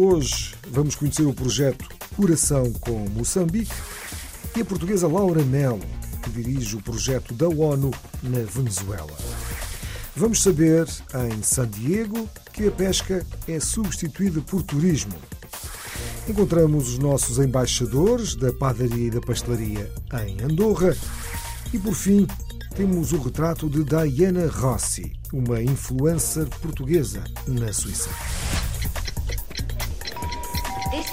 Hoje vamos conhecer o projeto Coração com Moçambique e a portuguesa Laura Melo, que dirige o projeto da ONU na Venezuela. Vamos saber em San Diego que a pesca é substituída por turismo. Encontramos os nossos embaixadores da padaria e da pastelaria em Andorra e, por fim, temos o retrato de Diana Rossi, uma influencer portuguesa na Suíça.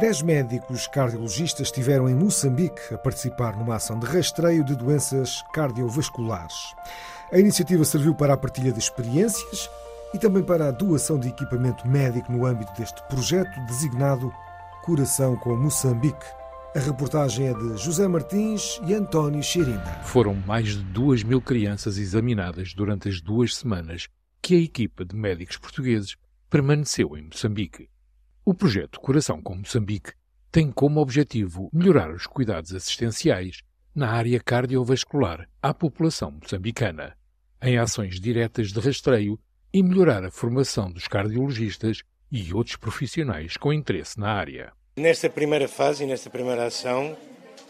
Dez médicos cardiologistas estiveram em Moçambique a participar numa ação de rastreio de doenças cardiovasculares. A iniciativa serviu para a partilha de experiências e também para a doação de equipamento médico no âmbito deste projeto designado Coração com Moçambique. A reportagem é de José Martins e António Xerinda. Foram mais de duas mil crianças examinadas durante as duas semanas que a equipa de médicos portugueses permaneceu em Moçambique. O projeto Coração com Moçambique tem como objetivo melhorar os cuidados assistenciais na área cardiovascular à população moçambicana, em ações diretas de rastreio e melhorar a formação dos cardiologistas e outros profissionais com interesse na área. Nesta primeira fase e nesta primeira ação,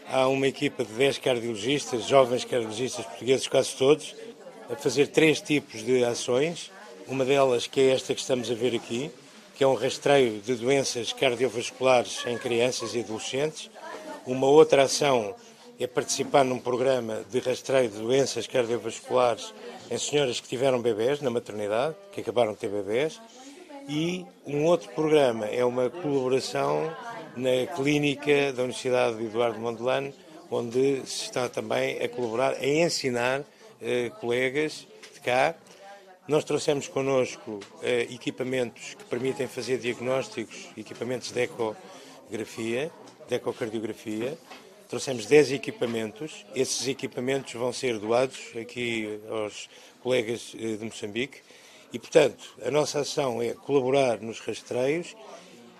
há uma equipa de 10 cardiologistas, jovens cardiologistas portugueses, quase todos, a fazer três tipos de ações. Uma delas que é esta que estamos a ver aqui, que é um rastreio de doenças cardiovasculares em crianças e adolescentes. Uma outra ação é participar num programa de rastreio de doenças cardiovasculares em senhoras que tiveram bebés na maternidade, que acabaram de ter bebés. E um outro programa é uma colaboração na clínica da Universidade de Eduardo Mondlane, onde se está também a colaborar, a ensinar eh, colegas de cá. Nós trouxemos connosco eh, equipamentos que permitem fazer diagnósticos, equipamentos de ecografia, de ecocardiografia. Trouxemos 10 equipamentos. Esses equipamentos vão ser doados aqui aos colegas eh, de Moçambique. E, portanto, a nossa ação é colaborar nos rastreios,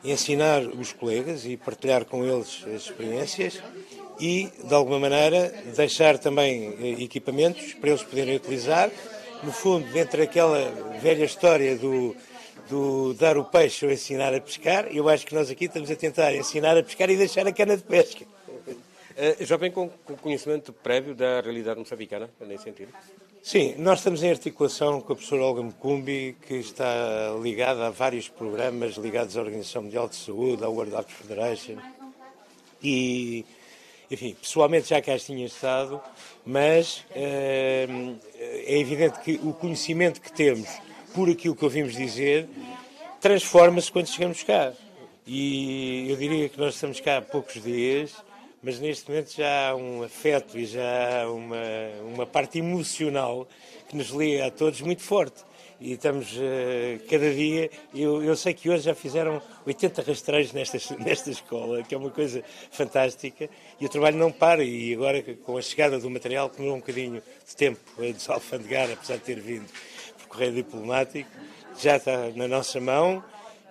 ensinar os colegas e partilhar com eles as experiências e, de alguma maneira, deixar também eh, equipamentos para eles poderem utilizar. No fundo, dentro daquela velha história do, do dar o peixe ou ensinar a pescar, eu acho que nós aqui estamos a tentar ensinar a pescar e deixar a cana de pesca. Uh, já vem com, com conhecimento prévio da realidade moçambicana, nesse sentido? Sim, nós estamos em articulação com a professora Olga Mcumbi, que está ligada a vários programas ligados à Organização Mundial de Saúde, à World Health Federation. E, enfim, pessoalmente já cá tinha estado, mas eh, é evidente que o conhecimento que temos por aquilo que ouvimos dizer transforma-se quando chegamos cá. E eu diria que nós estamos cá há poucos dias mas neste momento já há um afeto e já há uma, uma parte emocional que nos liga a todos muito forte. E estamos uh, cada dia. Eu, eu sei que hoje já fizeram 80 rastreios nesta, nesta escola, que é uma coisa fantástica. E o trabalho não para. E agora, com a chegada do material, que demorou um bocadinho de tempo a desalfandegar, apesar de ter vindo por correio diplomático, já está na nossa mão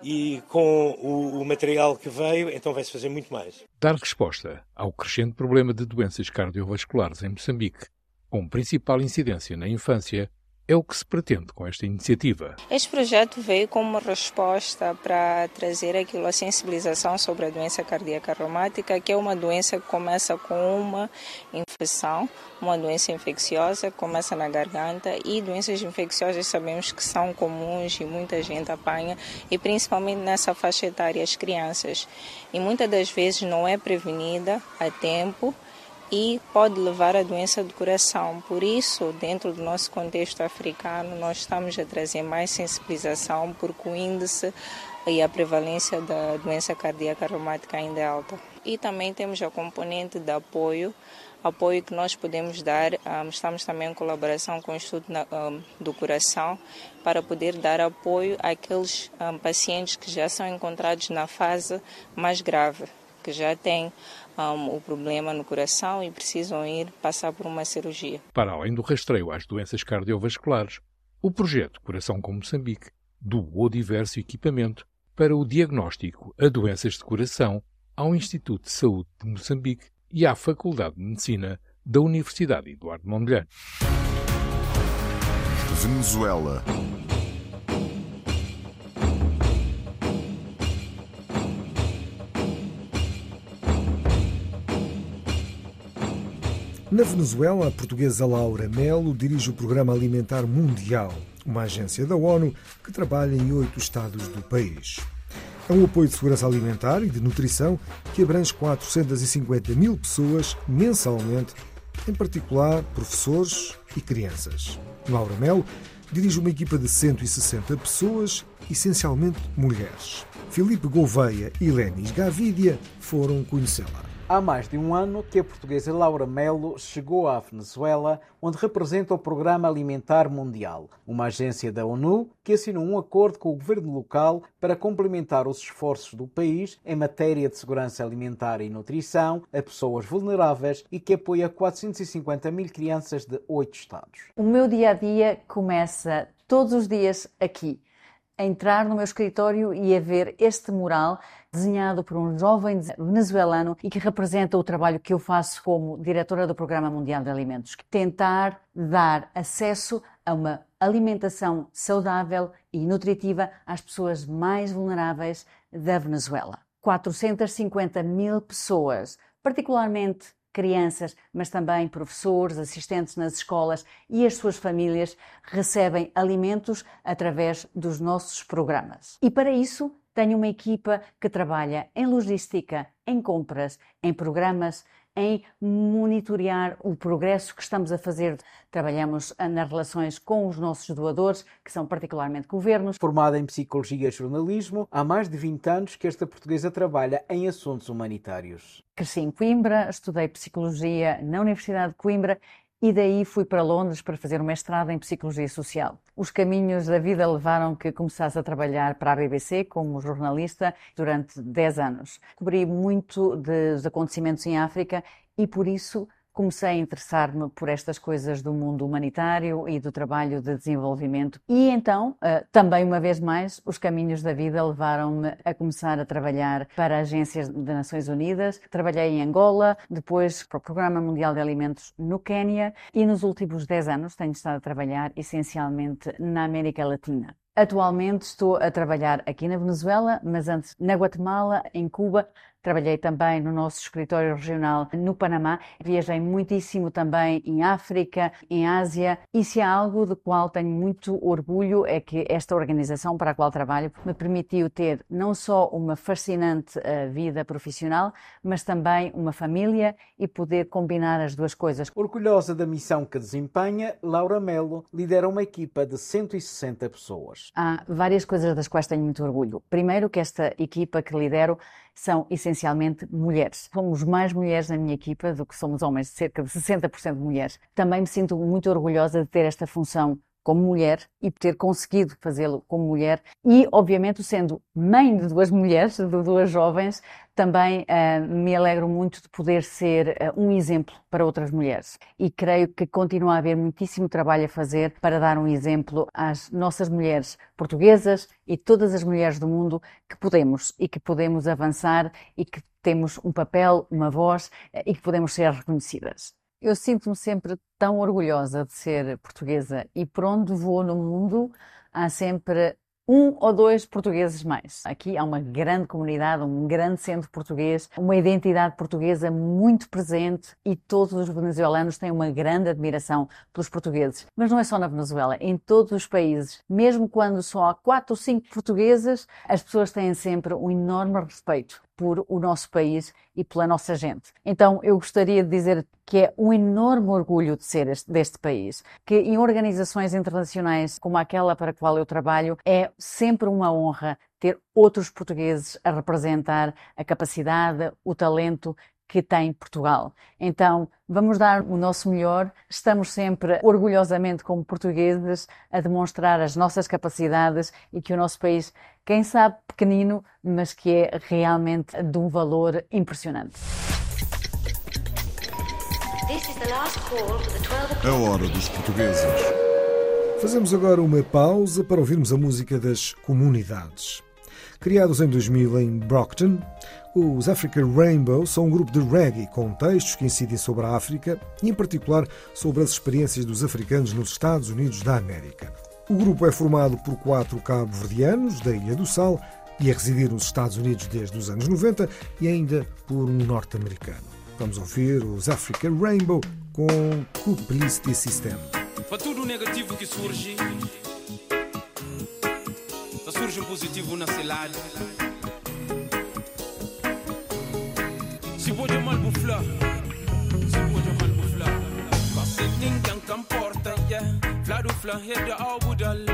e com o, o, material que veio, então vai-se fazer muito mais. Dar resposta ao crescente problema de doenças cardiovasculares em Moçambique, com principal incidência na infância, é o que se pretende com esta iniciativa. Este projeto veio como uma resposta para trazer aquilo a sensibilização sobre a doença cardíaca reumática, que é uma doença que começa com uma infecção, uma doença infecciosa começa na garganta e doenças infecciosas sabemos que são comuns e muita gente apanha e principalmente nessa faixa etária as crianças. E muitas das vezes não é prevenida a tempo e pode levar à doença do coração. Por isso, dentro do nosso contexto africano, nós estamos a trazer mais sensibilização porque o índice e a prevalência da doença cardíaca reumática ainda é alta. E também temos a componente de apoio, apoio que nós podemos dar. Um, estamos também em colaboração com o Instituto um, do Coração para poder dar apoio àqueles um, pacientes que já são encontrados na fase mais grave, que já têm o problema no coração e precisam ir passar por uma cirurgia. Para além do rastreio às doenças cardiovasculares, o projeto Coração com Moçambique doou diverso equipamento para o diagnóstico a doenças de coração ao Instituto de Saúde de Moçambique e à Faculdade de Medicina da Universidade Eduardo Mondlane. Venezuela. Na Venezuela, a portuguesa Laura Melo dirige o Programa Alimentar Mundial, uma agência da ONU que trabalha em oito estados do país. É um apoio de segurança alimentar e de nutrição que abrange 450 mil pessoas mensalmente, em particular professores e crianças. Laura Melo dirige uma equipa de 160 pessoas, essencialmente mulheres. Filipe Gouveia e Lenis Gavidia foram conhecê-la. Há mais de um ano que a portuguesa Laura Melo chegou à Venezuela, onde representa o Programa Alimentar Mundial, uma agência da ONU que assinou um acordo com o governo local para complementar os esforços do país em matéria de segurança alimentar e nutrição a pessoas vulneráveis e que apoia 450 mil crianças de oito estados. O meu dia a dia começa todos os dias aqui a entrar no meu escritório e a ver este mural desenhado por um jovem venezuelano e que representa o trabalho que eu faço como diretora do Programa Mundial de Alimentos. Tentar dar acesso a uma alimentação saudável e nutritiva às pessoas mais vulneráveis da Venezuela. 450 mil pessoas, particularmente crianças, mas também professores, assistentes nas escolas e as suas famílias recebem alimentos através dos nossos programas. E para isso, tenho uma equipa que trabalha em logística, em compras, em programas, em monitorear o progresso que estamos a fazer. Trabalhamos nas relações com os nossos doadores, que são particularmente governos. Formada em Psicologia e Jornalismo, há mais de 20 anos que esta portuguesa trabalha em assuntos humanitários. Cresci em Coimbra, estudei Psicologia na Universidade de Coimbra e daí fui para Londres para fazer um mestrado em Psicologia Social. Os caminhos da vida levaram que começasse a trabalhar para a BBC como jornalista durante 10 anos. Cobri muito dos acontecimentos em África e por isso comecei a interessar-me por estas coisas do mundo humanitário e do trabalho de desenvolvimento. E então, eh, também uma vez mais, os caminhos da vida levaram-me a começar a trabalhar para agências das Nações Unidas. Trabalhei em Angola, depois para o Programa Mundial de Alimentos no Quênia e nos últimos 10 anos tenho estado a trabalhar essencialmente na América Latina. Atualmente estou a trabalhar aqui na Venezuela, mas antes na Guatemala, em Cuba, Trabalhei também no nosso escritório regional no Panamá. Viajei muitíssimo também em África, em Ásia. E se há algo do qual tenho muito orgulho é que esta organização para a qual trabalho me permitiu ter não só uma fascinante uh, vida profissional, mas também uma família e poder combinar as duas coisas. Orgulhosa da missão que desempenha, Laura Melo lidera uma equipa de 160 pessoas. Há várias coisas das quais tenho muito orgulho. Primeiro, que esta equipa que lidero são essencialmente mulheres. Somos mais mulheres na minha equipa do que somos homens, cerca de 60% de mulheres. Também me sinto muito orgulhosa de ter esta função como mulher e ter conseguido fazê-lo como mulher e, obviamente, sendo mãe de duas mulheres, de duas jovens, também uh, me alegro muito de poder ser uh, um exemplo para outras mulheres. E creio que continua a haver muitíssimo trabalho a fazer para dar um exemplo às nossas mulheres portuguesas e todas as mulheres do mundo que podemos e que podemos avançar e que temos um papel, uma voz uh, e que podemos ser reconhecidas. Eu sinto-me sempre tão orgulhosa de ser portuguesa e por onde vou no mundo há sempre um ou dois portugueses mais. Aqui há uma grande comunidade, um grande centro português, uma identidade portuguesa muito presente e todos os venezuelanos têm uma grande admiração pelos portugueses. Mas não é só na Venezuela, em todos os países. Mesmo quando só há quatro ou cinco portuguesas, as pessoas têm sempre um enorme respeito por o nosso país e pela nossa gente. Então, eu gostaria de dizer que é um enorme orgulho de ser este, deste país, que em organizações internacionais como aquela para a qual eu trabalho, é sempre uma honra ter outros portugueses a representar a capacidade, o talento que tem Portugal. Então, vamos dar o nosso melhor. Estamos sempre orgulhosamente, como portugueses, a demonstrar as nossas capacidades e que o nosso país, quem sabe pequenino, mas que é realmente de um valor impressionante. A hora dos portugueses. Fazemos agora uma pausa para ouvirmos a música das comunidades. Criados em 2000 em Brockton, os Africa Rainbow são um grupo de reggae com textos que incidem sobre a África e, em particular, sobre as experiências dos africanos nos Estados Unidos da América. O grupo é formado por quatro cabo-verdianos da Ilha do Sal e a residir nos Estados Unidos desde os anos 90 e ainda por um norte-americano. Vamos ouvir os Africa Rainbow com Publicity System. Para tudo negativo que surge, só surge um positivo na voglio mal Si Fla du fla hede avudal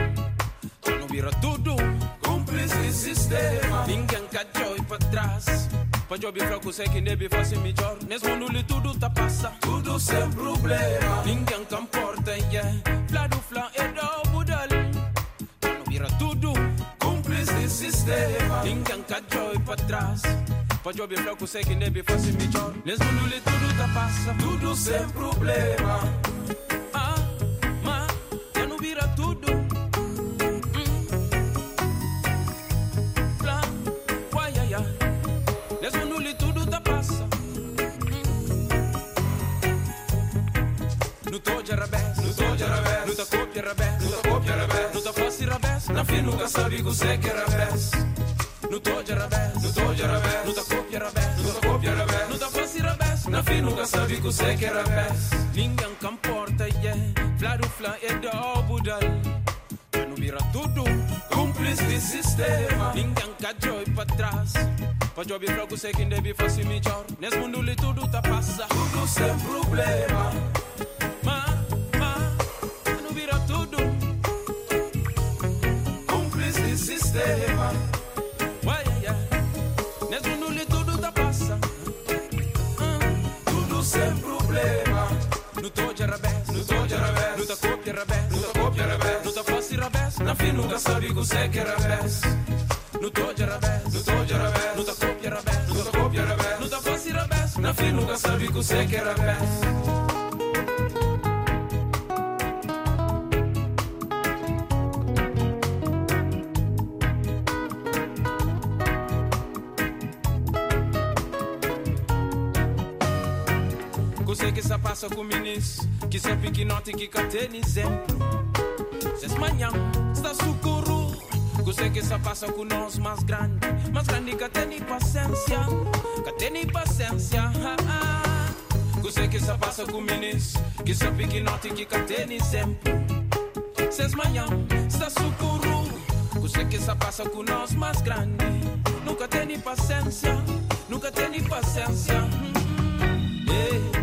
Tano vira tudo Cúmplice sistema Ninguém ka joy pra trás Pra job fraco sei que nebe faz melhor Nesse mundo li tudo tá passa Tudo sem problema Ninguém kan porta yeah. Fla du fla hede avudal Tano vira tudo Cúmplice sistema Ninguém ka joy pra trás Pra job fraco sei que nebe faz melhor Nesse mundo li tudo tá passa Tudo sem problema arabés No tá copia arabés, no tá copia arabés No tá fácil arabés, na fim nunca sabe que você que arabés No tô de arabés, no tô de arabés No tá copia arabés, no tá copia arabés No tá fácil arabés, na fim nunca sabe que você que arabés Ninguém can porta, yeah. Fla do fla é da budal Já não vira tudo Cúmplice de sistema. Ninguém ca joy pra trás. Pra job fraco sei que deve fazer melhor. Nesse mundo li tudo tá passa Tudo sem problema sistema mundo li tudo tá passa Tudo sem problema No tô de arabés, no tô de arabés No tá copia arabés, no tá copia arabés No tá fácil arabés, na fim nunca sabe que você que arabés No tô de arabés, no tô de arabés No tá copia arabés, no tá copia arabés No tá fácil arabés, na fim nunca sabe que você que arabés Você que só passa com minis Que piquinote que catena exemplo Ses manhã, está socorro Você que só passa com nós mais grande Mais grande que tem paciência Que tem paciência ah. Você que só passa com minis Que só piquinote que catena exemplo Ses manhã, está socorro Você que só passa com nós mais grande Nunca tem paciência Nunca tem paciência. Yeah, yeah.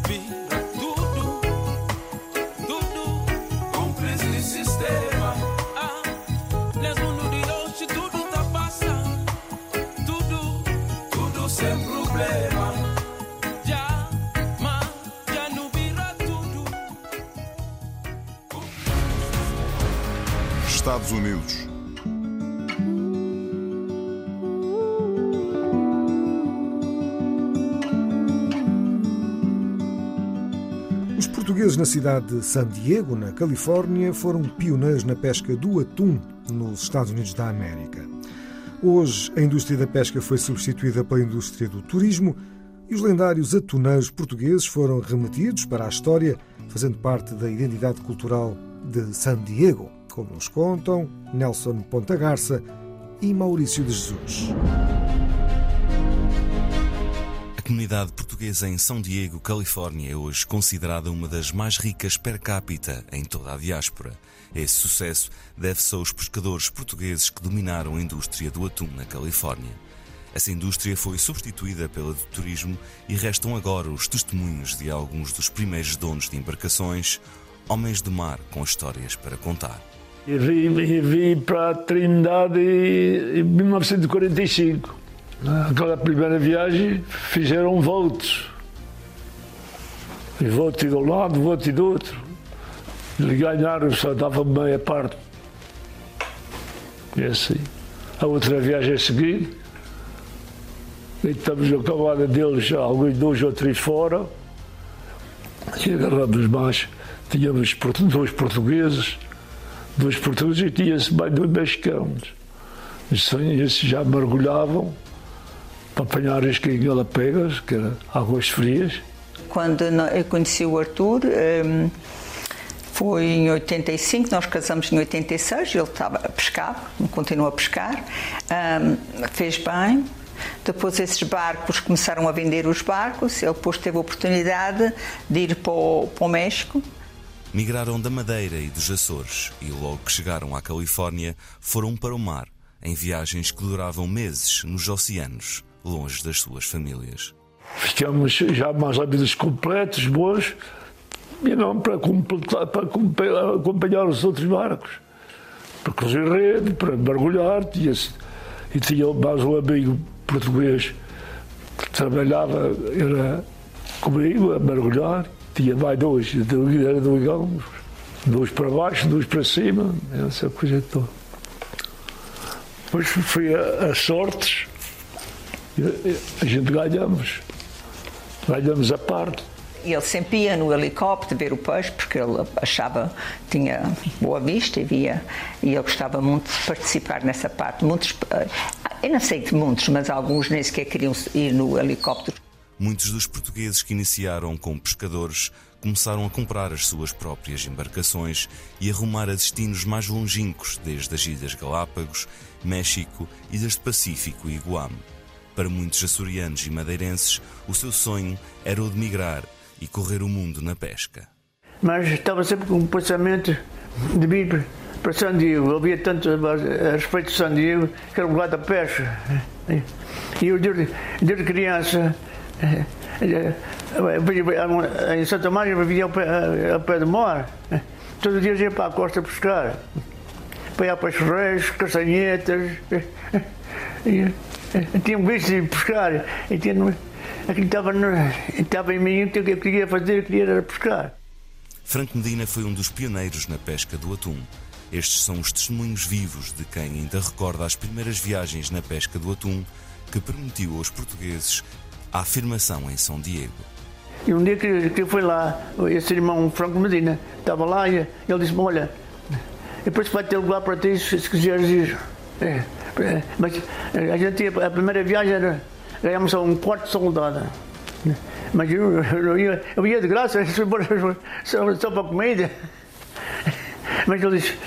Estados Unidos. Os portugueses na cidade de San Diego, na Califórnia, foram pioneiros na pesca do atum nos Estados Unidos da América. Hoje, a indústria da pesca foi substituída pela indústria do turismo e os lendários atuneiros portugueses foram remetidos para a história, fazendo parte da identidade cultural de San Diego, como nos contam Nelson Ponta Garça e Maurício de Jesus. A comunidade portuguesa em São Diego, Califórnia, é hoje considerada uma das mais ricas per capita em toda a diáspora. Esse sucesso deve-se aos pescadores portugueses que dominaram a indústria do atum na Califórnia. Essa indústria foi substituída pela do turismo e restam agora os testemunhos de alguns dos primeiros donos de embarcações, homens de mar com histórias para contar. E vim, vim para a Trindade em 1945. Naquela primeira viagem fizeram votos. E voto de um lado, voto do outro. Eles ganharam, só dava meia parte. E assim. A outra viagem a seguir, e estamos na camada deles, alguns dois ou três fora, e agarramos mais. Tínhamos dois portugueses, dois portugueses e tinha-se mais dois mexicanos. Esses já mergulhavam para apanhar as pegas, que eram águas frias. Quando eu conheci o Arthur, hum, foi em 85, nós casamos em 86, ele estava a pescar, continua a pescar, hum, fez bem. Depois esses barcos começaram a vender os barcos, ele depois teve a oportunidade de ir para o, para o México. Migraram da Madeira e dos Açores e logo que chegaram à Califórnia foram para o mar, em viagens que duravam meses nos oceanos, longe das suas famílias. Ficamos já mais menos completos, bons, e não para, completar, para acompanhar os outros barcos. Para cruzar rede, para mergulhar, tinha e tinha mais um amigo português que trabalhava, era comigo a mergulhar, tinha mais dois, era dois galgos, dois para baixo, dois para cima, essa coisa toda. Depois foi a, a sortes, a gente ganhamos, ganhamos a parte. Ele sempre ia no helicóptero ver o peixe, porque ele achava, tinha boa vista e via, e ele gostava muito de participar nessa parte. Muitos, eu não sei de muitos, mas alguns nem sequer queriam ir no helicóptero. Muitos dos portugueses que iniciaram como pescadores começaram a comprar as suas próprias embarcações e a rumar a destinos mais longínquos, desde as Ilhas Galápagos, México, Ilhas do Pacífico e Guam. Para muitos açorianos e madeirenses, o seu sonho era o de migrar e correr o mundo na pesca. Mas estava sempre com um pensamento de vir para San Diego. Havia tanto a respeito de San Diego que era um lugar da pesca. E eu, desde, desde criança, em Santa Maria ao pé, ao pé mar. Todos os dias ia para a costa pescar. Para ir a peixes, castanhetas. Tinha visto de pescar. E aquilo estava, estava em mim, o que eu queria fazer, eu queria era pescar. Franco Medina foi um dos pioneiros na pesca do atum. Estes são os testemunhos vivos de quem ainda recorda as primeiras viagens na pesca do atum que permitiu aos portugueses a afirmação em São Diego. E um dia que, que fui lá, esse irmão Franco Medina estava lá e ele disse-me: Olha, depois vai ter lugar para ti se quiseres ir. É, é, mas a gente a primeira viagem era, ganhamos um quarto soldado. Mas eu, eu, ia, eu ia de graça, só, só para comida. Mas ele disse: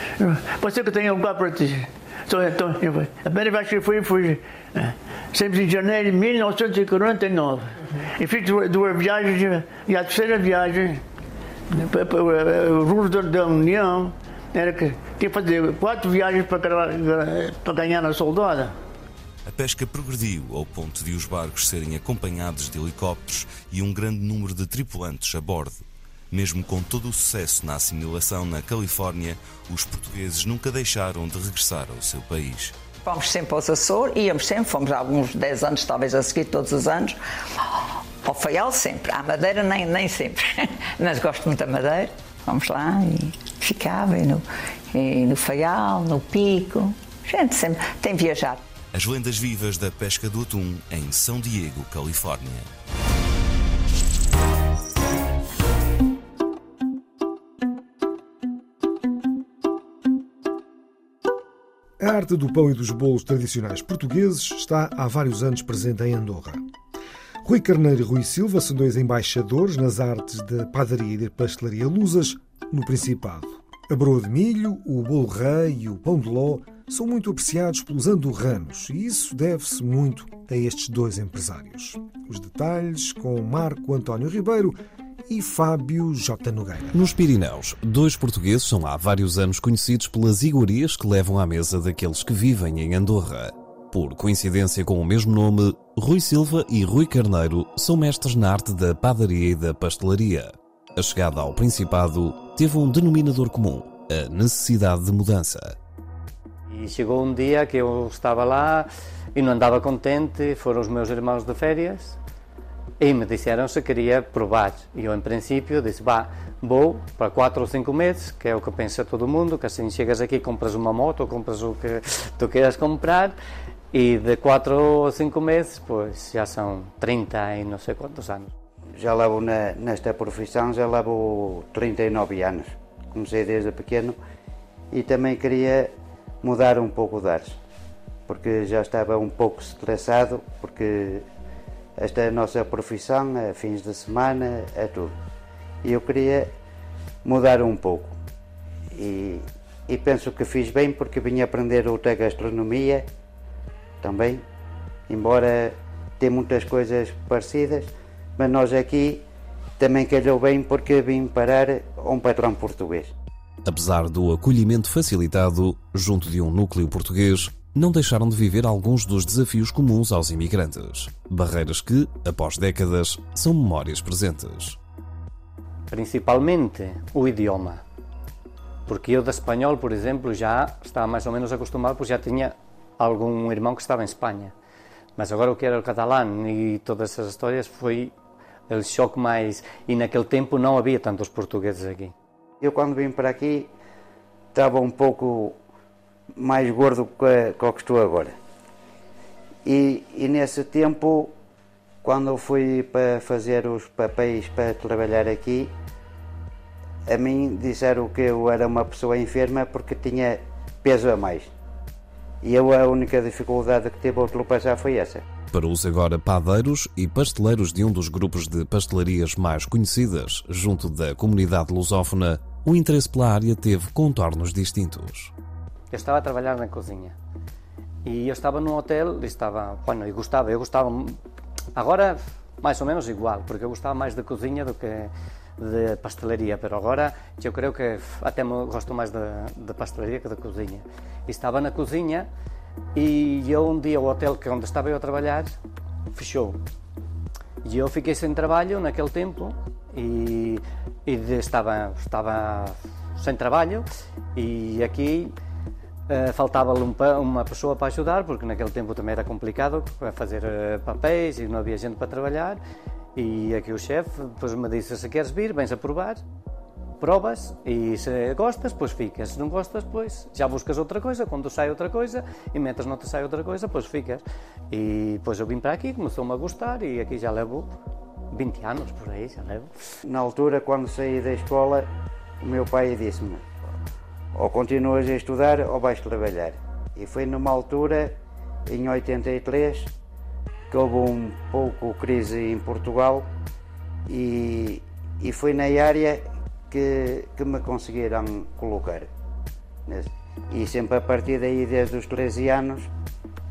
Pode ser que tenha lugar para ti. Então, então, a primeira vez que fui, fui sempre em janeiro de 1949. E fiz duas, viagens, e a terceira viagem, o rulo da União, era que tinha que fazer quatro viagens para, para ganhar na soldada. A pesca progrediu ao ponto de os barcos serem acompanhados de helicópteros e um grande número de tripulantes a bordo. Mesmo com todo o sucesso na assimilação na Califórnia, os portugueses nunca deixaram de regressar ao seu país. Fomos sempre aos Açores, íamos sempre, fomos há alguns 10 anos, talvez a seguir todos os anos. Ao Faial sempre, à Madeira nem, nem sempre, mas gosto muito da Madeira. Vamos lá e ficava, e no, e no Faial, no Pico. Gente sempre tem viajado. As lendas vivas da pesca do atum em São Diego, Califórnia. Arte do pão e dos bolos tradicionais portugueses está há vários anos presente em Andorra. Rui Carneiro e Rui Silva são dois embaixadores nas artes da padaria e da pastelaria lusas no Principado. A broa de milho, o bolo rei e o pão de ló são muito apreciados pelos andorranos e isso deve-se muito a estes dois empresários. Os detalhes com Marco António Ribeiro e Fábio J. Nogueira. Nos Pirineus, dois portugueses são há vários anos conhecidos pelas iguarias que levam à mesa daqueles que vivem em Andorra. Por coincidência com o mesmo nome, Rui Silva e Rui Carneiro são mestres na arte da padaria e da pastelaria. A chegada ao Principado teve um denominador comum: a necessidade de mudança. E chegou um dia que eu estava lá e não andava contente, foram os meus irmãos de férias e me disseram se queria provar. E eu, em princípio, disse: vá, vou para 4 ou 5 meses, que é o que pensa todo mundo, que assim chegas aqui, compras uma moto compras o que tu queiras comprar, e de 4 ou 5 meses, pois já são 30 e não sei quantos anos. Já levo na, nesta profissão, já levo 39 anos. Comecei desde pequeno e também queria mudar um pouco de ares, porque já estava um pouco estressado, porque esta é a nossa profissão, é fins de semana, é tudo. E eu queria mudar um pouco. E, e penso que fiz bem porque vim aprender outra gastronomia também, embora tem muitas coisas parecidas, mas nós aqui também calhou bem porque vim parar um patrão português. Apesar do acolhimento facilitado junto de um núcleo português, não deixaram de viver alguns dos desafios comuns aos imigrantes. Barreiras que, após décadas, são memórias presentes. Principalmente o idioma. Porque eu, de espanhol, por exemplo, já estava mais ou menos acostumado, porque já tinha algum irmão que estava em Espanha. Mas agora o que era o catalão e todas essas histórias foi o choque mais. E naquele tempo não havia tantos portugueses aqui. Eu, quando vim para aqui, estava um pouco mais gordo que o que estou agora. E, e, nesse tempo, quando eu fui para fazer os papéis para trabalhar aqui, a mim disseram que eu era uma pessoa enferma porque tinha peso a mais. E eu a única dificuldade que tive a ultrapassar foi essa. Para os agora padeiros e pasteleiros de um dos grupos de pastelarias mais conhecidas junto da comunidade lusófona, o interesse pela área teve contornos distintos. Eu estava a trabalhar na cozinha e eu estava num hotel e estava, bueno, eu gostava, eu gostava, agora mais ou menos igual, porque eu gostava mais da cozinha do que de pastelaria, mas agora eu creio que até gosto mais de pastelaria que da cozinha. E estava na cozinha e eu um dia o hotel que onde estava eu a trabalhar fechou. E eu fiquei sem trabalho naquele tempo e, e estava, estava sem trabalho e aqui Uh, Faltava-lhe um, uma pessoa para ajudar, porque naquele tempo também era complicado fazer uh, papéis e não havia gente para trabalhar. E aqui o chefe depois me disse: se queres vir, vens a provar, provas e se gostas, depois ficas. Se não gostas, depois já buscas outra coisa. Quando sai outra coisa e metas não te sai outra coisa, depois ficas. E depois eu vim para aqui, começou-me a gostar e aqui já levo 20 anos por aí, já levo. Na altura, quando saí da escola, o meu pai disse-me ou continuas a estudar ou vais trabalhar. E foi numa altura, em 83, que houve um pouco crise em Portugal e, e foi na área que, que me conseguiram colocar. E sempre a partir daí, desde os 13 anos,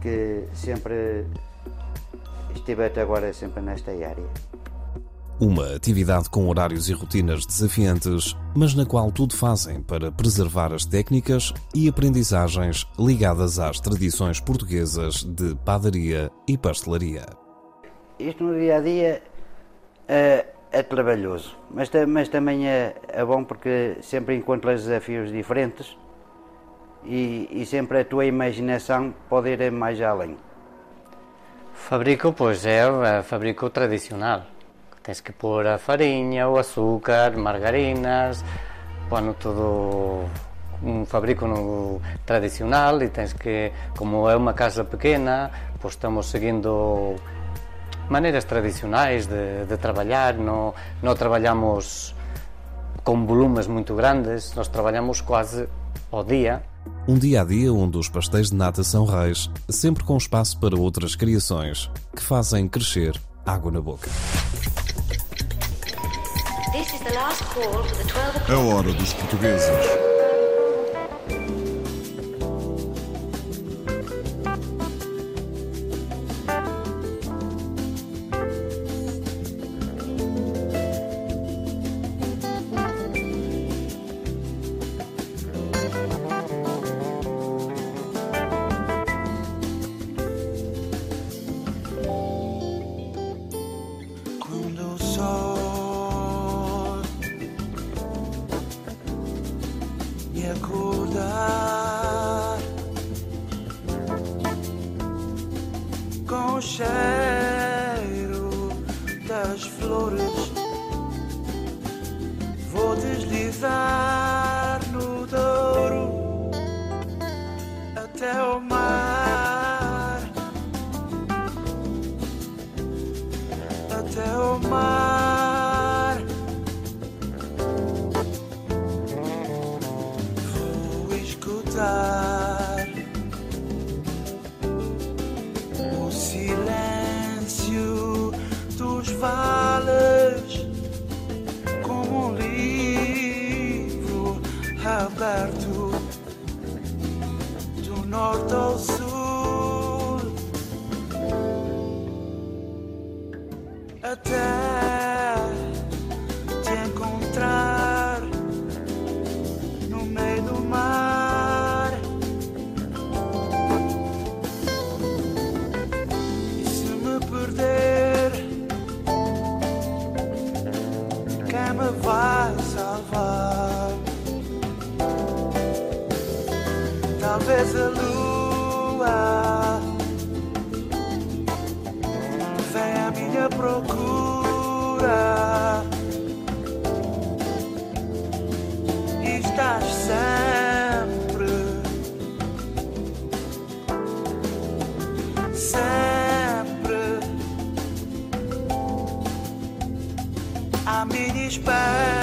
que sempre estive até agora sempre nesta área. Uma atividade com horários e rotinas desafiantes, mas na qual tudo fazem para preservar as técnicas e aprendizagens ligadas às tradições portuguesas de padaria e pastelaria. Isto no dia a dia é, é trabalhoso, mas, mas também é, é, bom porque sempre encontras desafios diferentes e, e sempre a tua imaginação pode ir mais além. Fabrico, pois é, fabrico tradicional Tens que pôr a farinha, o açúcar, margarinas, bueno, tudo um fabrico no, tradicional e tens que, como é uma casa pequena, pois estamos seguindo maneiras tradicionais de, de trabalhar, não, não trabalhamos com volumes muito grandes, nós trabalhamos quase ao dia. Um dia a dia onde os pastéis de nata são reis, sempre com espaço para outras criações que fazem crescer água na boca. A hora dos portugueses. desire. Voltámos a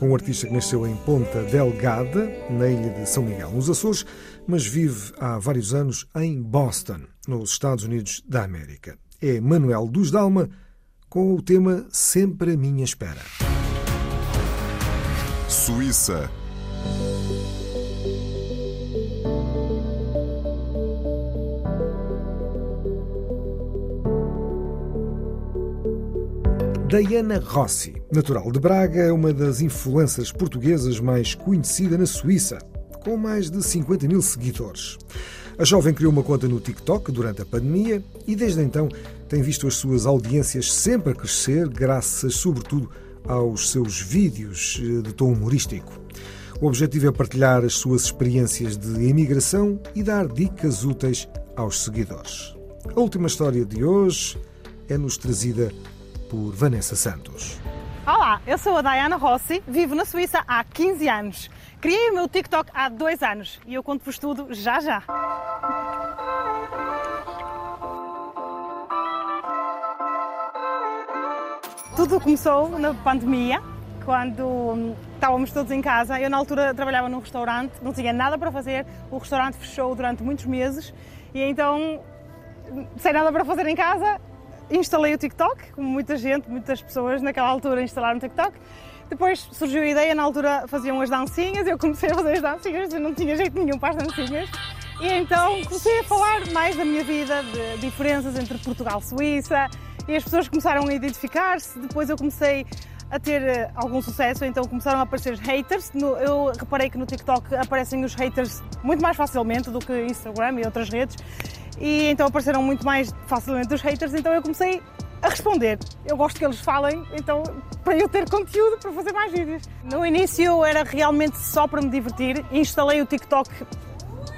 com um artista que nasceu em Ponta Delgada, na ilha de São Miguel, nos Açores, mas vive há vários anos em Boston, nos Estados Unidos da América. É Manuel dos Dalma, com o tema Sempre à Minha Espera. Suíça. Diana Rossi, natural de Braga, é uma das influências portuguesas mais conhecida na Suíça, com mais de 50 mil seguidores. A jovem criou uma conta no TikTok durante a pandemia e desde então tem visto as suas audiências sempre a crescer, graças sobretudo aos seus vídeos eh, de tom humorístico. O objetivo é partilhar as suas experiências de imigração e dar dicas úteis aos seguidores. A última história de hoje é-nos trazida por Vanessa Santos. Olá, eu sou a Diana Rossi, vivo na Suíça há 15 anos. Criei o meu TikTok há dois anos e eu conto-vos tudo já já. Tudo começou na pandemia, quando hum, estávamos todos em casa. Eu, na altura, trabalhava num restaurante, não tinha nada para fazer, o restaurante fechou durante muitos meses e então, hum, sem nada para fazer em casa, instalei o TikTok, como muita gente, muitas pessoas naquela altura instalaram o TikTok. Depois surgiu a ideia, na altura faziam as dancinhas, eu comecei a fazer as dancinhas, eu não tinha jeito nenhum para as dancinhas. E então comecei a falar mais da minha vida, de diferenças entre Portugal e Suíça, e as pessoas começaram a identificar-se. Depois eu comecei a ter eh, algum sucesso, então começaram a aparecer haters. Eu reparei que no TikTok aparecem os haters muito mais facilmente do que Instagram e outras redes, e então apareceram muito mais facilmente os haters, então eu comecei a responder. Eu gosto que eles falem, então para eu ter conteúdo para fazer mais vídeos. No início era realmente só para me divertir, instalei o TikTok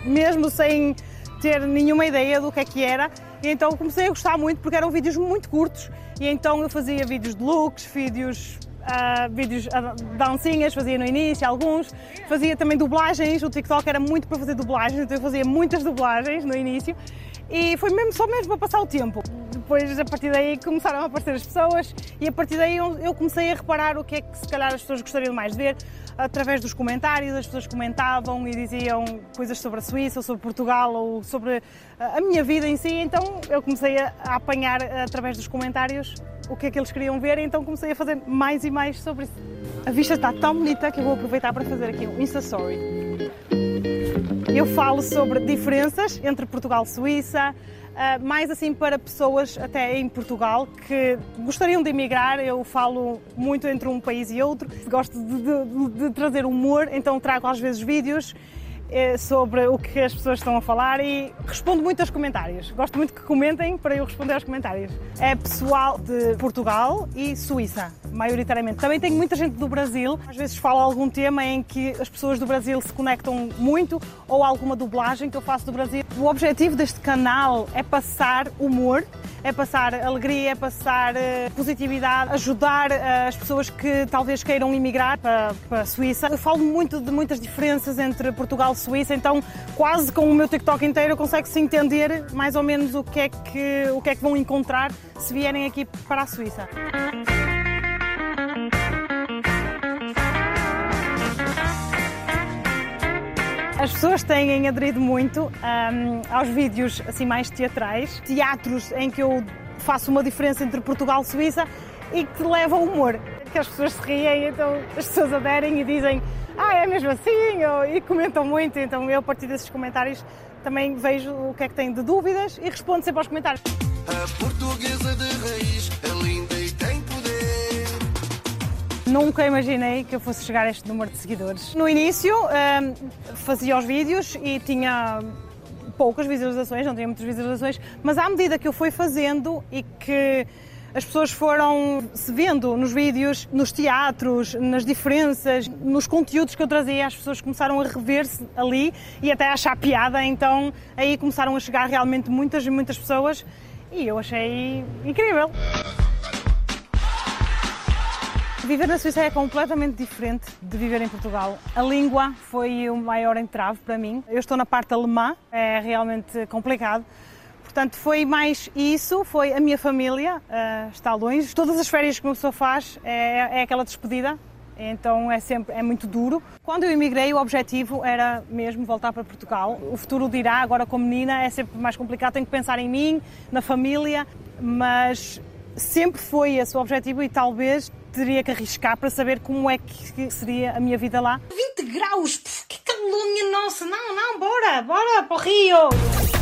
mesmo sem ter nenhuma ideia do que é que era, e então comecei a gostar muito porque eram vídeos muito curtos, e então eu fazia vídeos de looks, vídeos Uh, vídeos uh, dancinhas, fazia no início alguns, fazia também dublagens, o TikTok era muito para fazer dublagens, então eu fazia muitas dublagens no início e foi mesmo só mesmo para passar o tempo. Depois, a partir daí, começaram a aparecer as pessoas e a partir daí eu comecei a reparar o que é que se calhar as pessoas gostariam mais de ver através dos comentários, as pessoas comentavam e diziam coisas sobre a Suíça, ou sobre Portugal, ou sobre a minha vida em si, então eu comecei a apanhar através dos comentários o que é que eles queriam ver, então comecei a fazer mais e mais sobre isso. A vista está tão bonita que eu vou aproveitar para fazer aqui um Insta Story. Eu falo sobre diferenças entre Portugal e Suíça, Uh, mais assim para pessoas até em Portugal que gostariam de emigrar. Eu falo muito entre um país e outro, gosto de, de, de trazer humor, então trago às vezes vídeos sobre o que as pessoas estão a falar e respondo muito aos comentários. Gosto muito que comentem para eu responder aos comentários. É pessoal de Portugal e Suíça, maioritariamente. Também tenho muita gente do Brasil. Às vezes falo algum tema em que as pessoas do Brasil se conectam muito ou alguma dublagem que eu faço do Brasil. O objetivo deste canal é passar humor é passar alegria, é passar uh, positividade, ajudar uh, as pessoas que talvez queiram emigrar para, para a Suíça. Eu falo muito de muitas diferenças entre Portugal e Suíça, então quase com o meu TikTok inteiro consegue-se entender mais ou menos o que, é que, o que é que vão encontrar se vierem aqui para a Suíça. As pessoas têm aderido muito um, aos vídeos assim mais teatrais, teatros em que eu faço uma diferença entre Portugal e Suíça e que levam humor. Que as pessoas se riem, então as pessoas aderem e dizem ah, é mesmo assim, ou, e comentam muito, então eu a partir desses comentários também vejo o que é que têm de dúvidas e respondo sempre aos comentários. A portuguesa de raiz é linda e tem poder. Nunca imaginei que eu fosse chegar a este número de seguidores. No início um, fazia os vídeos e tinha poucas visualizações, não tinha muitas visualizações, mas à medida que eu fui fazendo e que as pessoas foram se vendo nos vídeos, nos teatros, nas diferenças, nos conteúdos que eu trazia, as pessoas começaram a rever-se ali e até a achar piada, então aí começaram a chegar realmente muitas e muitas pessoas e eu achei incrível. Viver na Suíça é completamente diferente de viver em Portugal. A língua foi o maior entrave para mim. Eu estou na parte alemã, é realmente complicado. Portanto, foi mais isso, foi a minha família, uh, está longe. Todas as férias que uma pessoa faz é, é aquela despedida, então é sempre é muito duro. Quando eu emigrei, o objetivo era mesmo voltar para Portugal. O futuro dirá, agora como menina é sempre mais complicado, tenho que pensar em mim, na família, mas sempre foi esse o objetivo e talvez teria que arriscar para saber como é que seria a minha vida lá. 20 graus, que calúnia nossa! Não, não, bora, bora para o Rio!